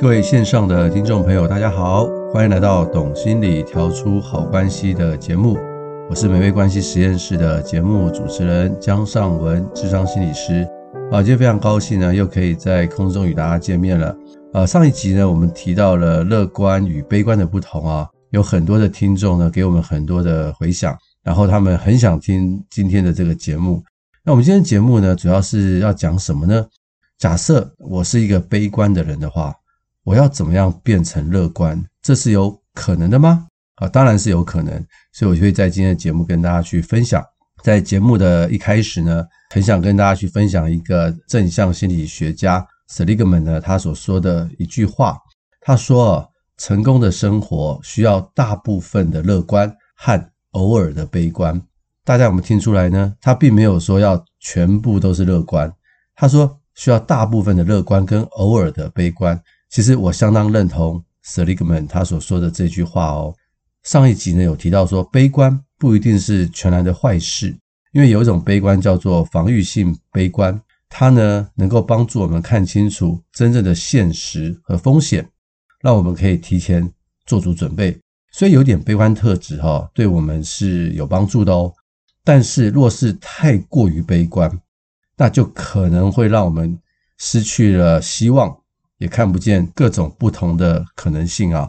各位线上的听众朋友，大家好，欢迎来到《懂心理调出好关系》的节目，我是美味关系实验室的节目主持人江尚文，智商心理师。啊，今天非常高兴呢，又可以在空中与大家见面了。呃，上一集呢，我们提到了乐观与悲观的不同啊，有很多的听众呢给我们很多的回响，然后他们很想听今天的这个节目。那我们今天节目呢，主要是要讲什么呢？假设我是一个悲观的人的话，我要怎么样变成乐观？这是有可能的吗？啊，当然是有可能，所以我就会在今天的节目跟大家去分享。在节目的一开始呢，很想跟大家去分享一个正向心理学家 Seligman 呢，他所说的一句话。他说：“成功的生活需要大部分的乐观和偶尔的悲观。”大家有没有听出来呢？他并没有说要全部都是乐观，他说需要大部分的乐观跟偶尔的悲观。其实我相当认同 Seligman 他所说的这句话哦。上一集呢有提到说，悲观。不一定是全然的坏事，因为有一种悲观叫做防御性悲观，它呢能够帮助我们看清楚真正的现实和风险，让我们可以提前做足准备。所以有点悲观特质哈，对我们是有帮助的哦。但是若是太过于悲观，那就可能会让我们失去了希望，也看不见各种不同的可能性啊。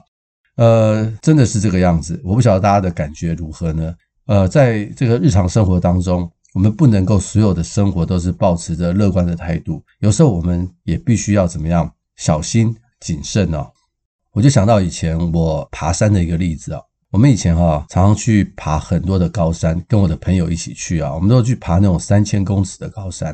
呃，真的是这个样子，我不晓得大家的感觉如何呢？呃，在这个日常生活当中，我们不能够所有的生活都是抱持着乐观的态度，有时候我们也必须要怎么样小心谨慎哦。我就想到以前我爬山的一个例子啊，我们以前哈常常去爬很多的高山，跟我的朋友一起去啊，我们都去爬那种三千公尺的高山，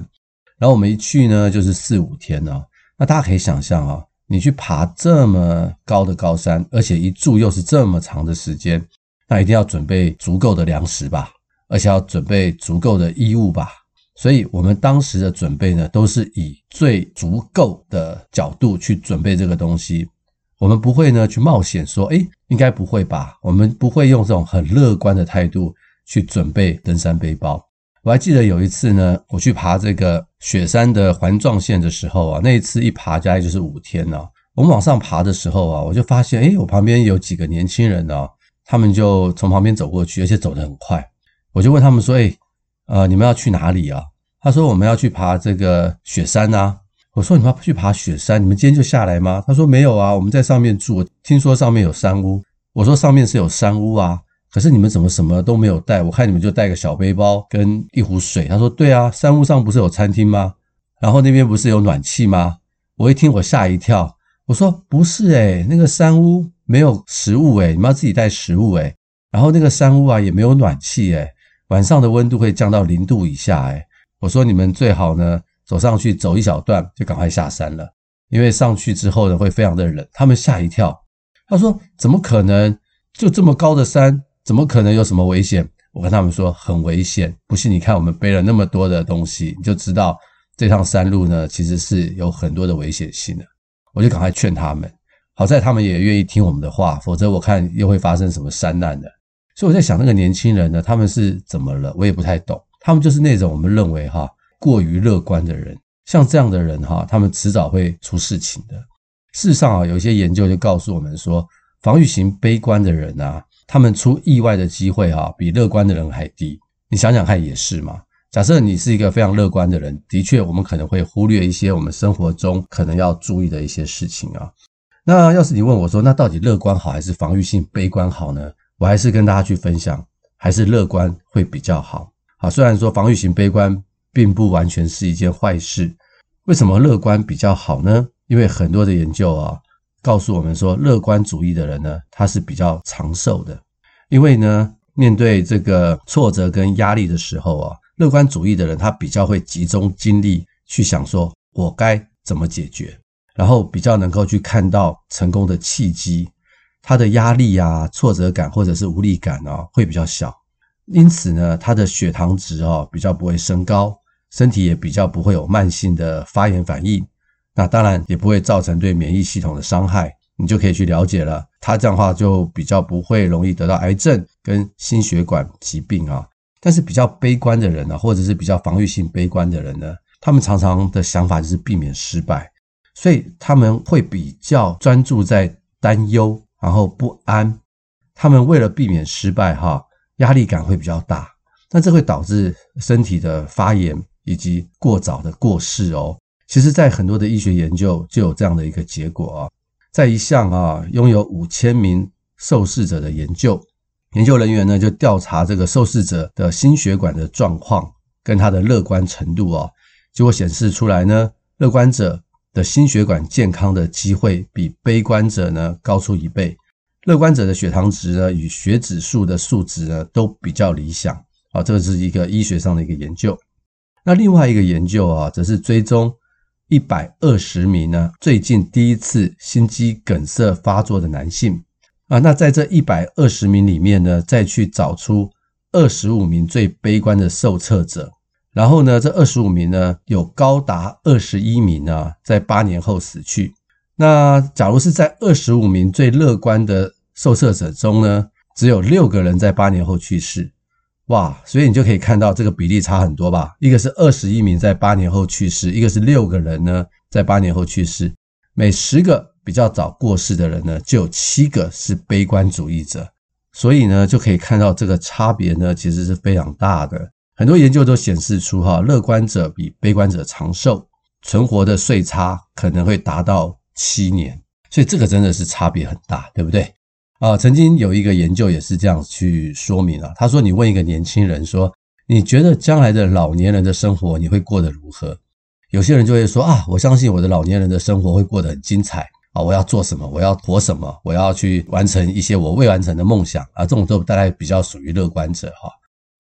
然后我们一去呢就是四五天呢，那大家可以想象啊。你去爬这么高的高山，而且一住又是这么长的时间，那一定要准备足够的粮食吧，而且要准备足够的衣物吧。所以，我们当时的准备呢，都是以最足够的角度去准备这个东西。我们不会呢去冒险说，诶，应该不会吧？我们不会用这种很乐观的态度去准备登山背包。我还记得有一次呢，我去爬这个雪山的环状线的时候啊，那一次一爬大概就是五天呢。我们往上爬的时候啊，我就发现，诶，我旁边有几个年轻人呢，他们就从旁边走过去，而且走得很快。我就问他们说，诶，呃，你们要去哪里啊？他说我们要去爬这个雪山啊。我说你们要去爬雪山，你们今天就下来吗？他说没有啊，我们在上面住，听说上面有山屋。我说上面是有山屋啊。可是你们怎么什么都没有带？我看你们就带个小背包跟一壶水。他说：“对啊，山屋上不是有餐厅吗？然后那边不是有暖气吗？”我一听我吓一跳，我说：“不是诶，那个山屋没有食物诶，你们要自己带食物诶。然后那个山屋啊也没有暖气诶，晚上的温度会降到零度以下诶。我说：“你们最好呢走上去走一小段就赶快下山了，因为上去之后呢会非常的冷。”他们吓一跳，他说：“怎么可能？就这么高的山？”怎么可能有什么危险？我跟他们说很危险，不信你看我们背了那么多的东西，你就知道这趟山路呢其实是有很多的危险性的。我就赶快劝他们，好在他们也愿意听我们的话，否则我看又会发生什么山难的。所以我在想那个年轻人呢，他们是怎么了？我也不太懂。他们就是那种我们认为哈过于乐观的人，像这样的人哈，他们迟早会出事情的。事实上啊，有一些研究就告诉我们说，防御型悲观的人啊。他们出意外的机会哈，比乐观的人还低。你想想看，也是嘛。假设你是一个非常乐观的人，的确，我们可能会忽略一些我们生活中可能要注意的一些事情啊。那要是你问我说，那到底乐观好还是防御性悲观好呢？我还是跟大家去分享，还是乐观会比较好。好，虽然说防御型悲观并不完全是一件坏事，为什么乐观比较好呢？因为很多的研究啊。告诉我们说，乐观主义的人呢，他是比较长寿的，因为呢，面对这个挫折跟压力的时候啊，乐观主义的人，他比较会集中精力去想说，我该怎么解决，然后比较能够去看到成功的契机，他的压力啊、挫折感或者是无力感啊会比较小，因此呢，他的血糖值啊比较不会升高，身体也比较不会有慢性的发炎反应，那当然也不会造成对免疫系统的伤害，你就可以去了解了，他这样的话就比较不会容易得到癌症跟心血管疾病啊。但是比较悲观的人呢，或者是比较防御性悲观的人呢，他们常常的想法就是避免失败，所以他们会比较专注在担忧，然后不安。他们为了避免失败，哈，压力感会比较大，那这会导致身体的发炎以及过早的过世哦。其实，在很多的医学研究就有这样的一个结果啊，在一项啊拥有五千名受试者的研究。研究人员呢，就调查这个受试者的心血管的状况跟他的乐观程度啊，结果显示出来呢，乐观者的心血管健康的机会比悲观者呢高出一倍，乐观者的血糖值呢与血指数的数值呢都比较理想啊，这个是一个医学上的一个研究。那另外一个研究啊，则是追踪一百二十名呢最近第一次心肌梗塞发作的男性。啊，那在这一百二十名里面呢，再去找出二十五名最悲观的受测者，然后呢，这二十五名呢，有高达二十一名呢，在八年后死去。那假如是在二十五名最乐观的受测者中呢，只有六个人在八年后去世。哇，所以你就可以看到这个比例差很多吧？一个是二十一名在八年后去世，一个是六个人呢，在八年后去世，每十个。比较早过世的人呢，就有七个是悲观主义者，所以呢，就可以看到这个差别呢，其实是非常大的。很多研究都显示出，哈，乐观者比悲观者长寿，存活的岁差可能会达到七年，所以这个真的是差别很大，对不对？啊，曾经有一个研究也是这样去说明了，他说，你问一个年轻人说，你觉得将来的老年人的生活你会过得如何？有些人就会说啊，我相信我的老年人的生活会过得很精彩。啊，我要做什么？我要活什么？我要去完成一些我未完成的梦想啊！这种都大概比较属于乐观者哈。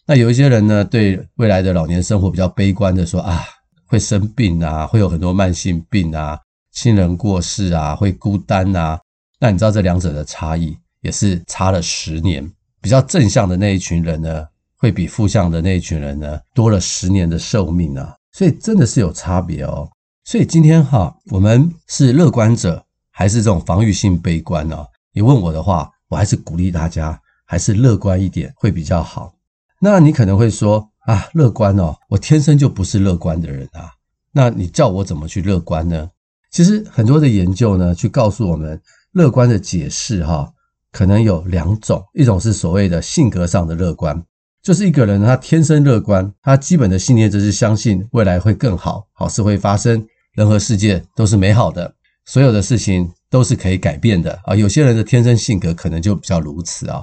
那有一些人呢，对未来的老年生活比较悲观的说啊，会生病啊，会有很多慢性病啊，亲人过世啊，会孤单啊。那你知道这两者的差异也是差了十年。比较正向的那一群人呢，会比负向的那一群人呢，多了十年的寿命啊。所以真的是有差别哦。所以今天哈，我们是乐观者。还是这种防御性悲观呢？你问我的话，我还是鼓励大家还是乐观一点会比较好。那你可能会说啊，乐观哦，我天生就不是乐观的人啊。那你叫我怎么去乐观呢？其实很多的研究呢，去告诉我们，乐观的解释哈，可能有两种，一种是所谓的性格上的乐观，就是一个人他天生乐观，他基本的信念就是相信未来会更好，好事会发生，人和世界都是美好的。所有的事情都是可以改变的啊！有些人的天生性格可能就比较如此啊。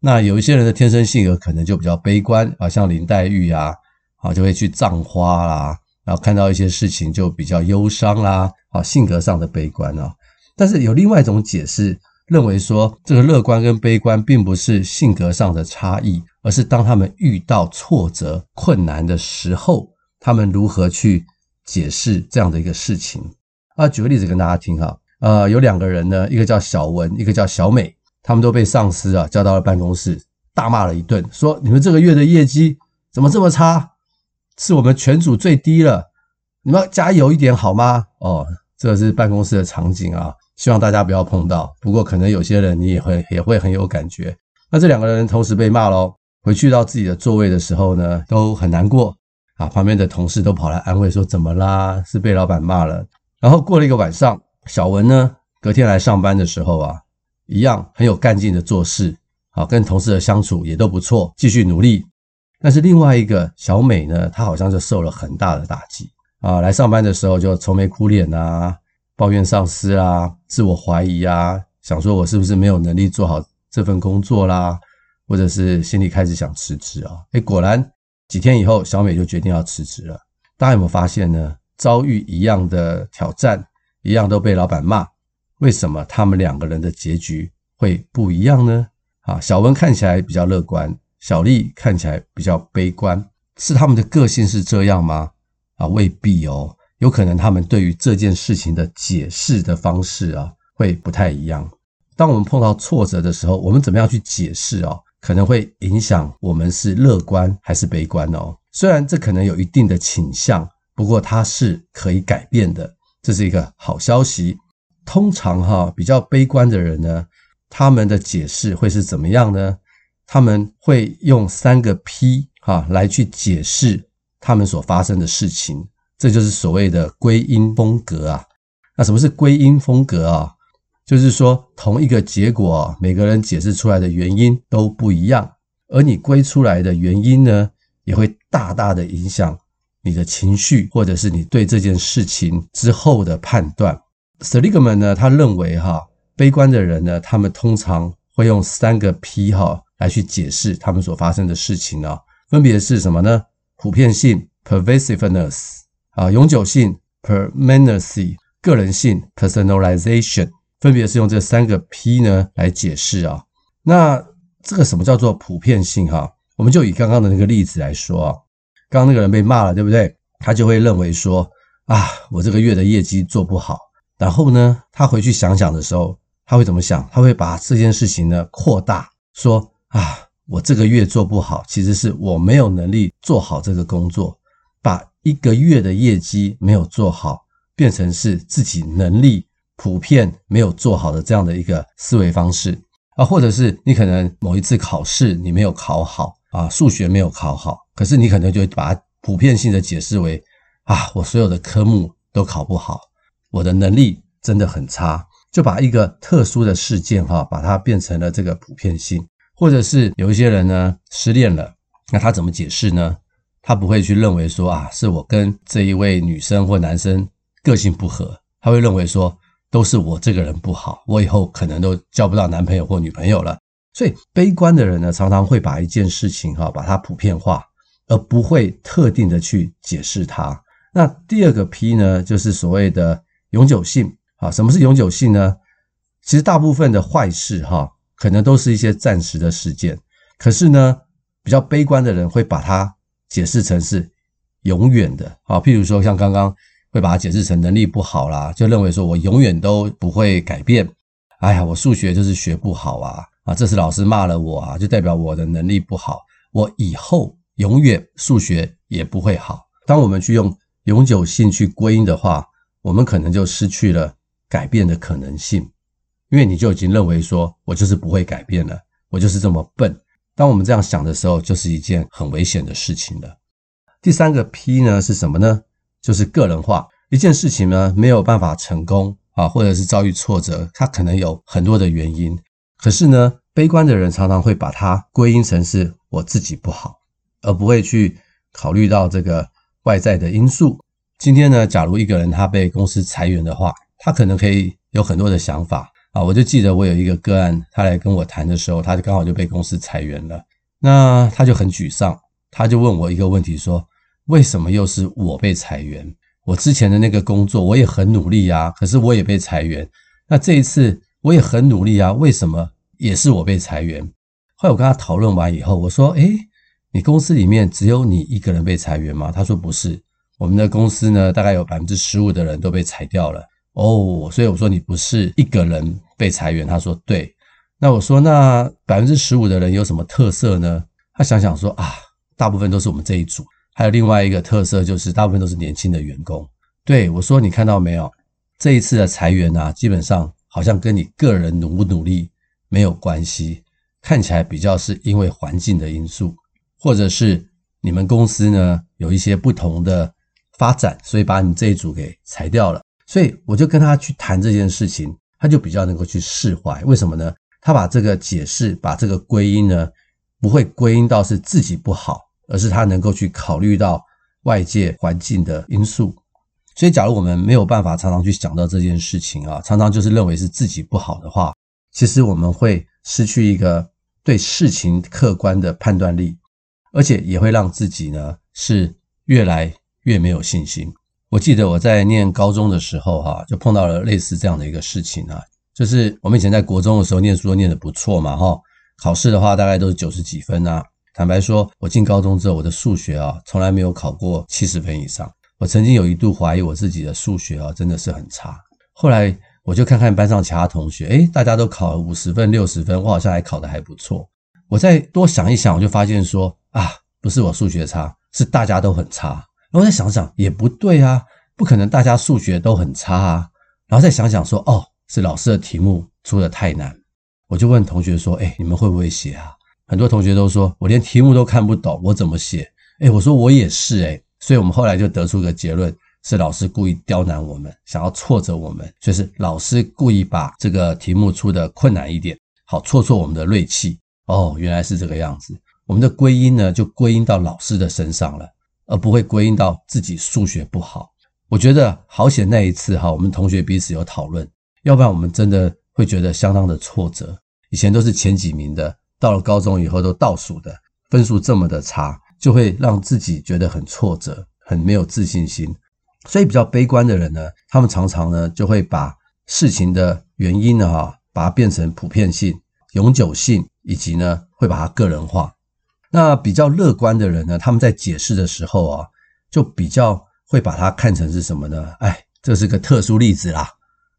那有一些人的天生性格可能就比较悲观啊，像林黛玉啊，啊就会去葬花啦，然后看到一些事情就比较忧伤啦，啊性格上的悲观啊。但是有另外一种解释，认为说这个乐观跟悲观并不是性格上的差异，而是当他们遇到挫折困难的时候，他们如何去解释这样的一个事情。啊，举个例子跟大家听哈，呃，有两个人呢，一个叫小文，一个叫小美，他们都被上司啊叫到了办公室，大骂了一顿，说你们这个月的业绩怎么这么差，是我们全组最低了，你们要加油一点好吗？哦，这是办公室的场景啊，希望大家不要碰到。不过可能有些人你也会也会很有感觉。那这两个人同时被骂喽，回去到自己的座位的时候呢，都很难过啊。旁边的同事都跑来安慰说，怎么啦？是被老板骂了。然后过了一个晚上，小文呢，隔天来上班的时候啊，一样很有干劲的做事，好，跟同事的相处也都不错，继续努力。但是另外一个小美呢，她好像就受了很大的打击啊，来上班的时候就愁眉苦脸啊，抱怨上司啊，自我怀疑啊，想说我是不是没有能力做好这份工作啦，或者是心里开始想辞职啊。诶，果然几天以后，小美就决定要辞职了。大家有没有发现呢？遭遇一样的挑战，一样都被老板骂，为什么他们两个人的结局会不一样呢？啊，小文看起来比较乐观，小丽看起来比较悲观。是他们的个性是这样吗？啊，未必哦，有可能他们对于这件事情的解释的方式啊，会不太一样。当我们碰到挫折的时候，我们怎么样去解释哦，可能会影响我们是乐观还是悲观哦。虽然这可能有一定的倾向，不过它是可以改变的，这是一个好消息。通常哈，比较悲观的人呢，他们的解释会是怎么样呢？他们会用三个 P 哈来去解释他们所发生的事情，这就是所谓的归因风格啊。那什么是归因风格啊？就是说同一个结果，每个人解释出来的原因都不一样，而你归出来的原因呢，也会大大的影响你的情绪，或者是你对这件事情之后的判断。Seligman 呢，他认为哈，悲观的人呢，他们通常会用三个 P 哈。来去解释他们所发生的事情啊，分别是什么呢？普遍性 （pervasiveness） 啊，永久性 （permanency）、个人性 （personalization），分别是用这三个 P 呢来解释啊。那这个什么叫做普遍性？哈，我们就以刚刚的那个例子来说啊，刚刚那个人被骂了，对不对？他就会认为说啊，我这个月的业绩做不好。然后呢，他回去想想的时候，他会怎么想？他会把这件事情呢扩大，说。啊，我这个月做不好，其实是我没有能力做好这个工作，把一个月的业绩没有做好，变成是自己能力普遍没有做好的这样的一个思维方式啊，或者是你可能某一次考试你没有考好啊，数学没有考好，可是你可能就把它普遍性的解释为啊，我所有的科目都考不好，我的能力真的很差，就把一个特殊的事件哈，把它变成了这个普遍性。或者是有一些人呢失恋了，那他怎么解释呢？他不会去认为说啊，是我跟这一位女生或男生个性不合，他会认为说都是我这个人不好，我以后可能都交不到男朋友或女朋友了。所以悲观的人呢，常常会把一件事情哈，把它普遍化，而不会特定的去解释它。那第二个 P 呢，就是所谓的永久性啊。什么是永久性呢？其实大部分的坏事哈。可能都是一些暂时的事件，可是呢，比较悲观的人会把它解释成是永远的啊。譬如说，像刚刚会把它解释成能力不好啦，就认为说我永远都不会改变。哎呀，我数学就是学不好啊啊！这次老师骂了我啊，就代表我的能力不好，我以后永远数学也不会好。当我们去用永久性去归因的话，我们可能就失去了改变的可能性。因为你就已经认为说，我就是不会改变了，我就是这么笨。当我们这样想的时候，就是一件很危险的事情了。第三个 P 呢是什么呢？就是个人化。一件事情呢没有办法成功啊，或者是遭遇挫折，它可能有很多的原因。可是呢，悲观的人常常会把它归因成是我自己不好，而不会去考虑到这个外在的因素。今天呢，假如一个人他被公司裁员的话，他可能可以有很多的想法。啊，我就记得我有一个个案，他来跟我谈的时候，他就刚好就被公司裁员了，那他就很沮丧，他就问我一个问题，说为什么又是我被裁员？我之前的那个工作我也很努力啊，可是我也被裁员。那这一次我也很努力啊，为什么也是我被裁员？后来我跟他讨论完以后，我说，诶，你公司里面只有你一个人被裁员吗？他说不是，我们的公司呢，大概有百分之十五的人都被裁掉了。哦，所以我说你不是一个人被裁员，他说对。那我说那百分之十五的人有什么特色呢？他想想说啊，大部分都是我们这一组，还有另外一个特色就是大部分都是年轻的员工。对，我说你看到没有？这一次的裁员啊，基本上好像跟你个人努不努力没有关系，看起来比较是因为环境的因素，或者是你们公司呢有一些不同的发展，所以把你这一组给裁掉了。所以我就跟他去谈这件事情，他就比较能够去释怀。为什么呢？他把这个解释，把这个归因呢，不会归因到是自己不好，而是他能够去考虑到外界环境的因素。所以，假如我们没有办法常常去想到这件事情啊，常常就是认为是自己不好的话，其实我们会失去一个对事情客观的判断力，而且也会让自己呢是越来越没有信心。我记得我在念高中的时候，哈，就碰到了类似这样的一个事情啊，就是我们以前在国中的时候念书都念得不错嘛，哈，考试的话大概都是九十几分啊。坦白说，我进高中之后，我的数学啊，从来没有考过七十分以上。我曾经有一度怀疑我自己的数学啊，真的是很差。后来我就看看班上其他同学，诶，大家都考了五十分、六十分，我好像还考得还不错。我再多想一想，我就发现说啊，不是我数学差，是大家都很差。然后再想想，也不对啊，不可能大家数学都很差啊。然后再想想说，哦，是老师的题目出的太难。我就问同学说，诶，你们会不会写啊？很多同学都说，我连题目都看不懂，我怎么写？诶，我说我也是诶，所以我们后来就得出个结论，是老师故意刁难我们，想要挫折我们，所以是老师故意把这个题目出的困难一点，好挫挫我们的锐气。哦，原来是这个样子。我们的归因呢，就归因到老师的身上了，而不会归因到自己数学不好。我觉得好险那一次哈，我们同学彼此有讨论，要不然我们真的会觉得相当的挫折。以前都是前几名的。到了高中以后都倒数的，分数这么的差，就会让自己觉得很挫折，很没有自信心。所以比较悲观的人呢，他们常常呢就会把事情的原因呢哈，把它变成普遍性、永久性，以及呢会把它个人化。那比较乐观的人呢，他们在解释的时候啊，就比较会把它看成是什么呢？哎，这是个特殊例子啦，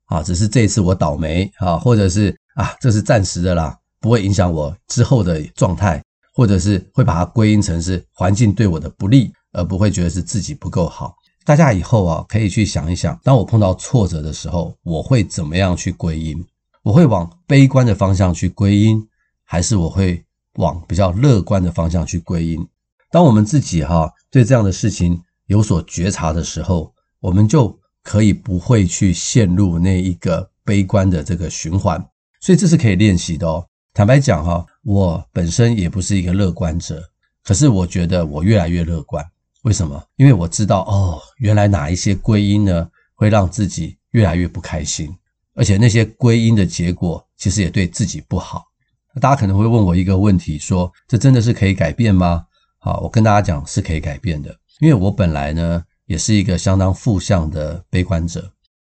啊，只是这一次我倒霉啊，或者是啊，这是暂时的啦。不会影响我之后的状态，或者是会把它归因成是环境对我的不利，而不会觉得是自己不够好。大家以后啊，可以去想一想，当我碰到挫折的时候，我会怎么样去归因？我会往悲观的方向去归因，还是我会往比较乐观的方向去归因？当我们自己哈对这样的事情有所觉察的时候，我们就可以不会去陷入那一个悲观的这个循环。所以这是可以练习的哦。坦白讲哈，我本身也不是一个乐观者，可是我觉得我越来越乐观。为什么？因为我知道哦，原来哪一些归因呢，会让自己越来越不开心，而且那些归因的结果其实也对自己不好。大家可能会问我一个问题，说这真的是可以改变吗？好，我跟大家讲是可以改变的，因为我本来呢也是一个相当负向的悲观者，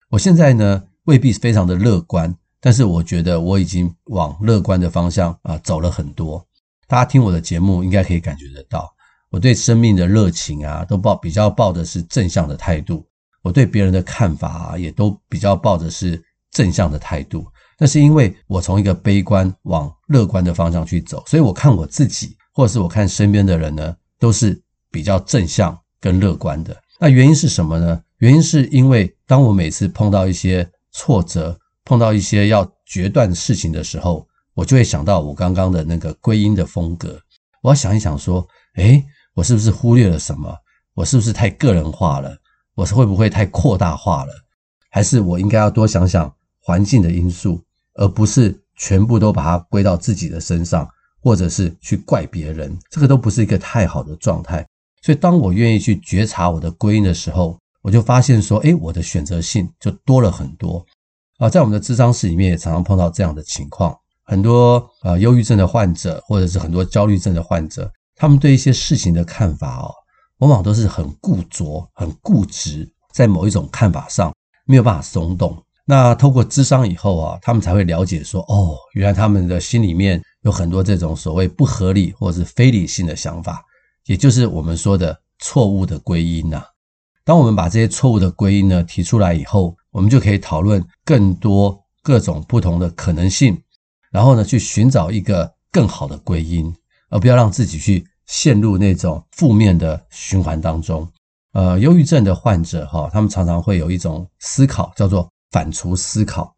我现在呢未必是非常的乐观。但是我觉得我已经往乐观的方向啊走了很多。大家听我的节目应该可以感觉得到，我对生命的热情啊都抱比较抱的是正向的态度。我对别人的看法啊也都比较抱的是正向的态度。那是因为我从一个悲观往乐观的方向去走，所以我看我自己或者是我看身边的人呢，都是比较正向跟乐观的。那原因是什么呢？原因是因为当我每次碰到一些挫折，碰到一些要决断事情的时候，我就会想到我刚刚的那个归因的风格。我要想一想，说，诶，我是不是忽略了什么？我是不是太个人化了？我是会不会太扩大化了？还是我应该要多想想环境的因素，而不是全部都把它归到自己的身上，或者是去怪别人？这个都不是一个太好的状态。所以，当我愿意去觉察我的归因的时候，我就发现说，诶，我的选择性就多了很多。啊，在我们的咨商室里面也常常碰到这样的情况，很多呃忧郁症的患者，或者是很多焦虑症的患者，他们对一些事情的看法哦，往往都是很固着、很固执，在某一种看法上没有办法松动。那透过咨商以后啊，他们才会了解说，哦，原来他们的心里面有很多这种所谓不合理或者是非理性的想法，也就是我们说的错误的归因呐。当我们把这些错误的归因呢提出来以后，我们就可以讨论更多各种不同的可能性，然后呢，去寻找一个更好的归因，而不要让自己去陷入那种负面的循环当中。呃，忧郁症的患者哈，他们常常会有一种思考，叫做反刍思考，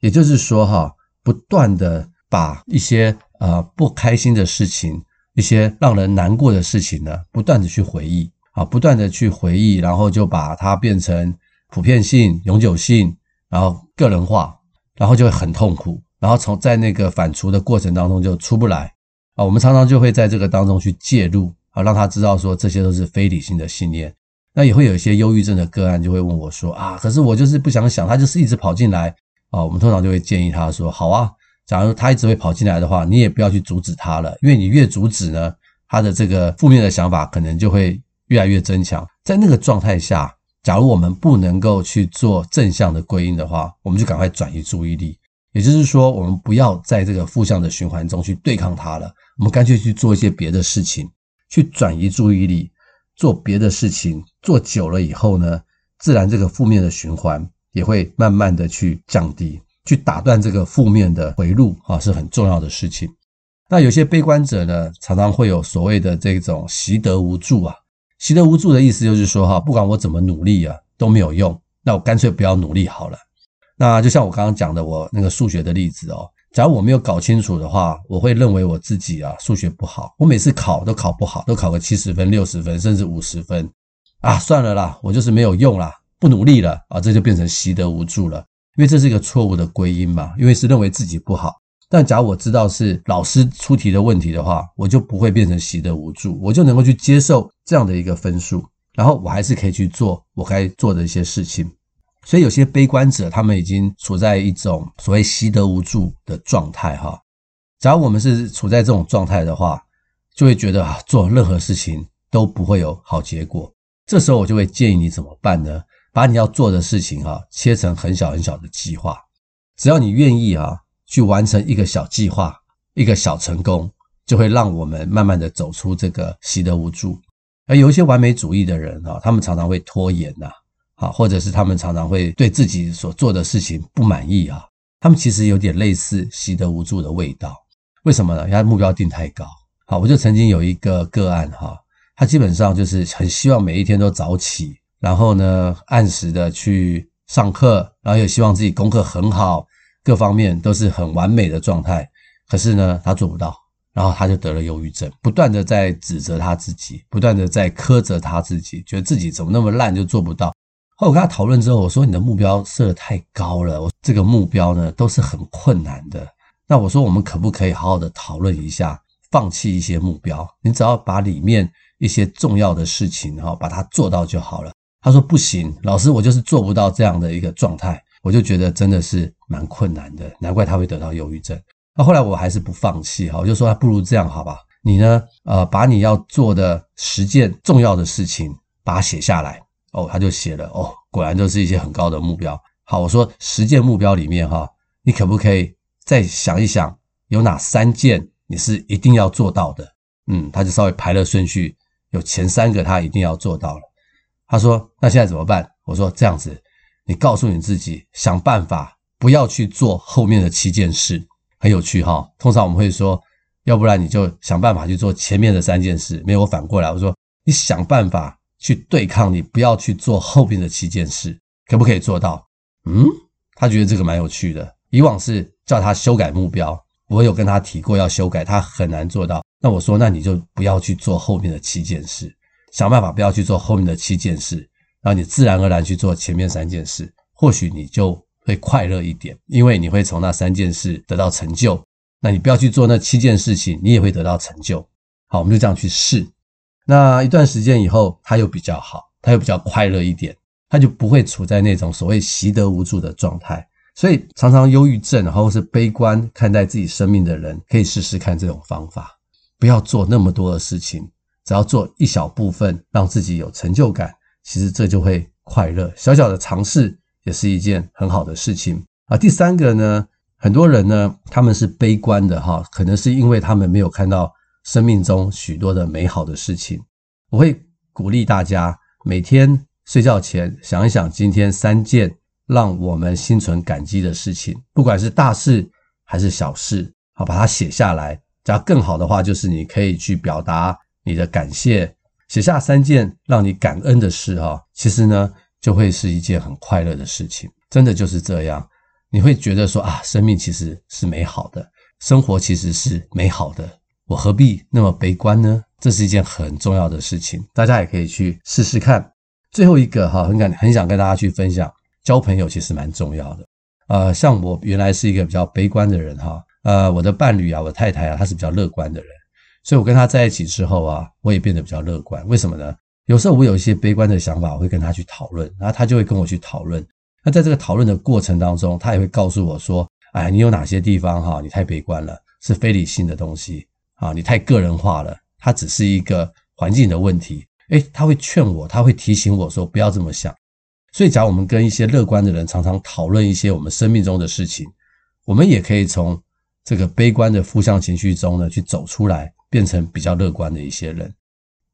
也就是说哈，不断的把一些呃不开心的事情、一些让人难过的事情呢，不断的去回忆啊，不断的去回忆，然后就把它变成。普遍性、永久性，然后个人化，然后就会很痛苦，然后从在那个反刍的过程当中就出不来啊。我们常常就会在这个当中去介入啊，让他知道说这些都是非理性的信念。那也会有一些忧郁症的个案就会问我说啊，可是我就是不想想，他就是一直跑进来啊。我们通常就会建议他说，好啊，假如他一直会跑进来的话，你也不要去阻止他了，因为你越阻止呢，他的这个负面的想法可能就会越来越增强。在那个状态下。假如我们不能够去做正向的归因的话，我们就赶快转移注意力。也就是说，我们不要在这个负向的循环中去对抗它了，我们干脆去做一些别的事情，去转移注意力，做别的事情，做久了以后呢，自然这个负面的循环也会慢慢的去降低，去打断这个负面的回路啊，是很重要的事情。那有些悲观者呢，常常会有所谓的这种习得无助啊。习得无助的意思就是说哈，不管我怎么努力啊，都没有用，那我干脆不要努力好了。那就像我刚刚讲的，我那个数学的例子哦，假如我没有搞清楚的话，我会认为我自己啊数学不好，我每次考都考不好，都考个七十分、六十分，甚至五十分啊，算了啦，我就是没有用啦，不努力了啊，这就变成习得无助了，因为这是一个错误的归因嘛，因为是认为自己不好。但假如我知道是老师出题的问题的话，我就不会变成习得无助，我就能够去接受这样的一个分数，然后我还是可以去做我该做的一些事情。所以有些悲观者，他们已经处在一种所谓习得无助的状态哈。假如我们是处在这种状态的话，就会觉得啊，做任何事情都不会有好结果。这时候我就会建议你怎么办呢？把你要做的事情哈切成很小很小的计划，只要你愿意啊。去完成一个小计划，一个小成功，就会让我们慢慢的走出这个习得无助。而有一些完美主义的人啊，他们常常会拖延呐，啊，或者是他们常常会对自己所做的事情不满意啊，他们其实有点类似习得无助的味道。为什么呢？因为目标定太高。好，我就曾经有一个个案哈，他基本上就是很希望每一天都早起，然后呢，按时的去上课，然后也希望自己功课很好。各方面都是很完美的状态，可是呢，他做不到，然后他就得了忧郁症，不断的在指责他自己，不断的在苛责他自己，觉得自己怎么那么烂就做不到。后来我跟他讨论之后，我说你的目标设得太高了，我这个目标呢都是很困难的。那我说我们可不可以好好的讨论一下，放弃一些目标，你只要把里面一些重要的事情哈，把它做到就好了。他说不行，老师，我就是做不到这样的一个状态。我就觉得真的是蛮困难的，难怪他会得到忧郁症。那后来我还是不放弃哈，我就说不如这样好吧，你呢，呃，把你要做的十件重要的事情把它写下来。哦，他就写了，哦，果然都是一些很高的目标。好，我说十件目标里面哈，你可不可以再想一想，有哪三件你是一定要做到的？嗯，他就稍微排了顺序，有前三个他一定要做到了。他说，那现在怎么办？我说这样子。你告诉你自己，想办法不要去做后面的七件事，很有趣哈。通常我们会说，要不然你就想办法去做前面的三件事。没有，我反过来，我说你想办法去对抗你，不要去做后面的七件事，可不可以做到？嗯，他觉得这个蛮有趣的。以往是叫他修改目标，我有跟他提过要修改，他很难做到。那我说，那你就不要去做后面的七件事，想办法不要去做后面的七件事。然后你自然而然去做前面三件事，或许你就会快乐一点，因为你会从那三件事得到成就。那你不要去做那七件事情，你也会得到成就。好，我们就这样去试。那一段时间以后，他又比较好，他又比较快乐一点，他就不会处在那种所谓习得无助的状态。所以，常常忧郁症，然后是悲观看待自己生命的人，可以试试看这种方法，不要做那么多的事情，只要做一小部分，让自己有成就感。其实这就会快乐，小小的尝试也是一件很好的事情啊。第三个呢，很多人呢，他们是悲观的哈，可能是因为他们没有看到生命中许多的美好的事情。我会鼓励大家每天睡觉前想一想今天三件让我们心存感激的事情，不管是大事还是小事，好，把它写下来。只要更好的话，就是你可以去表达你的感谢。写下三件让你感恩的事哈，其实呢就会是一件很快乐的事情，真的就是这样。你会觉得说啊，生命其实是美好的，生活其实是美好的，我何必那么悲观呢？这是一件很重要的事情，大家也可以去试试看。最后一个哈，很感很想跟大家去分享，交朋友其实蛮重要的。呃，像我原来是一个比较悲观的人哈，呃，我的伴侣啊，我太太啊，她是比较乐观的人。所以我跟她在一起之后啊，我也变得比较乐观。为什么呢？有时候我有一些悲观的想法，我会跟她去讨论，然后她就会跟我去讨论。那在这个讨论的过程当中，她也会告诉我说：“哎，你有哪些地方哈，你太悲观了，是非理性的东西啊，你太个人化了，它只是一个环境的问题。”诶，他会劝我，他会提醒我说：“不要这么想。”所以，假如我们跟一些乐观的人常常讨论一些我们生命中的事情，我们也可以从这个悲观的负向情绪中呢，去走出来，变成比较乐观的一些人。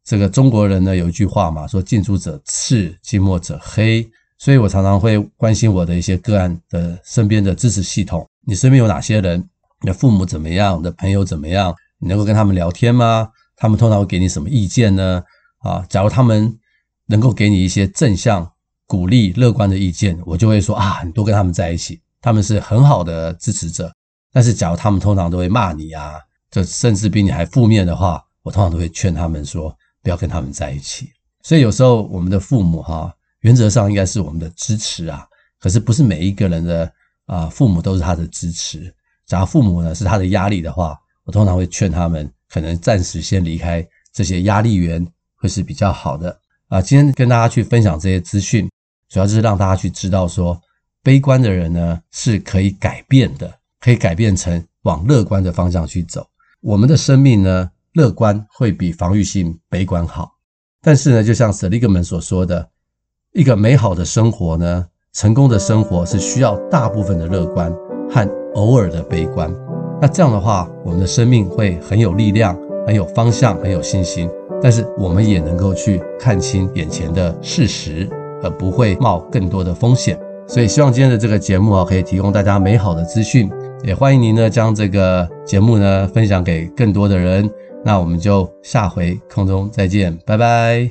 这个中国人呢有一句话嘛，说近朱者赤，近墨者黑。所以我常常会关心我的一些个案的身边的支持系统，你身边有哪些人？你的父母怎么样？你的朋友怎么样？你能够跟他们聊天吗？他们通常会给你什么意见呢？啊，假如他们能够给你一些正向、鼓励、乐观的意见，我就会说啊，你多跟他们在一起，他们是很好的支持者。但是假如他们通常都会骂你啊，这甚至比你还负面的话，我通常都会劝他们说，不要跟他们在一起。所以有时候我们的父母哈。原则上应该是我们的支持啊，可是不是每一个人的啊父母都是他的支持。假如父母呢是他的压力的话，我通常会劝他们可能暂时先离开这些压力源，会是比较好的啊。今天跟大家去分享这些资讯，主要就是让大家去知道说，悲观的人呢是可以改变的，可以改变成往乐观的方向去走。我们的生命呢，乐观会比防御性悲观好，但是呢，就像 Seligman 所说的。一个美好的生活呢，成功的生活是需要大部分的乐观和偶尔的悲观。那这样的话，我们的生命会很有力量、很有方向、很有信心。但是我们也能够去看清眼前的事实，而不会冒更多的风险。所以，希望今天的这个节目啊，可以提供大家美好的资讯。也欢迎您呢，将这个节目呢分享给更多的人。那我们就下回空中再见，拜拜。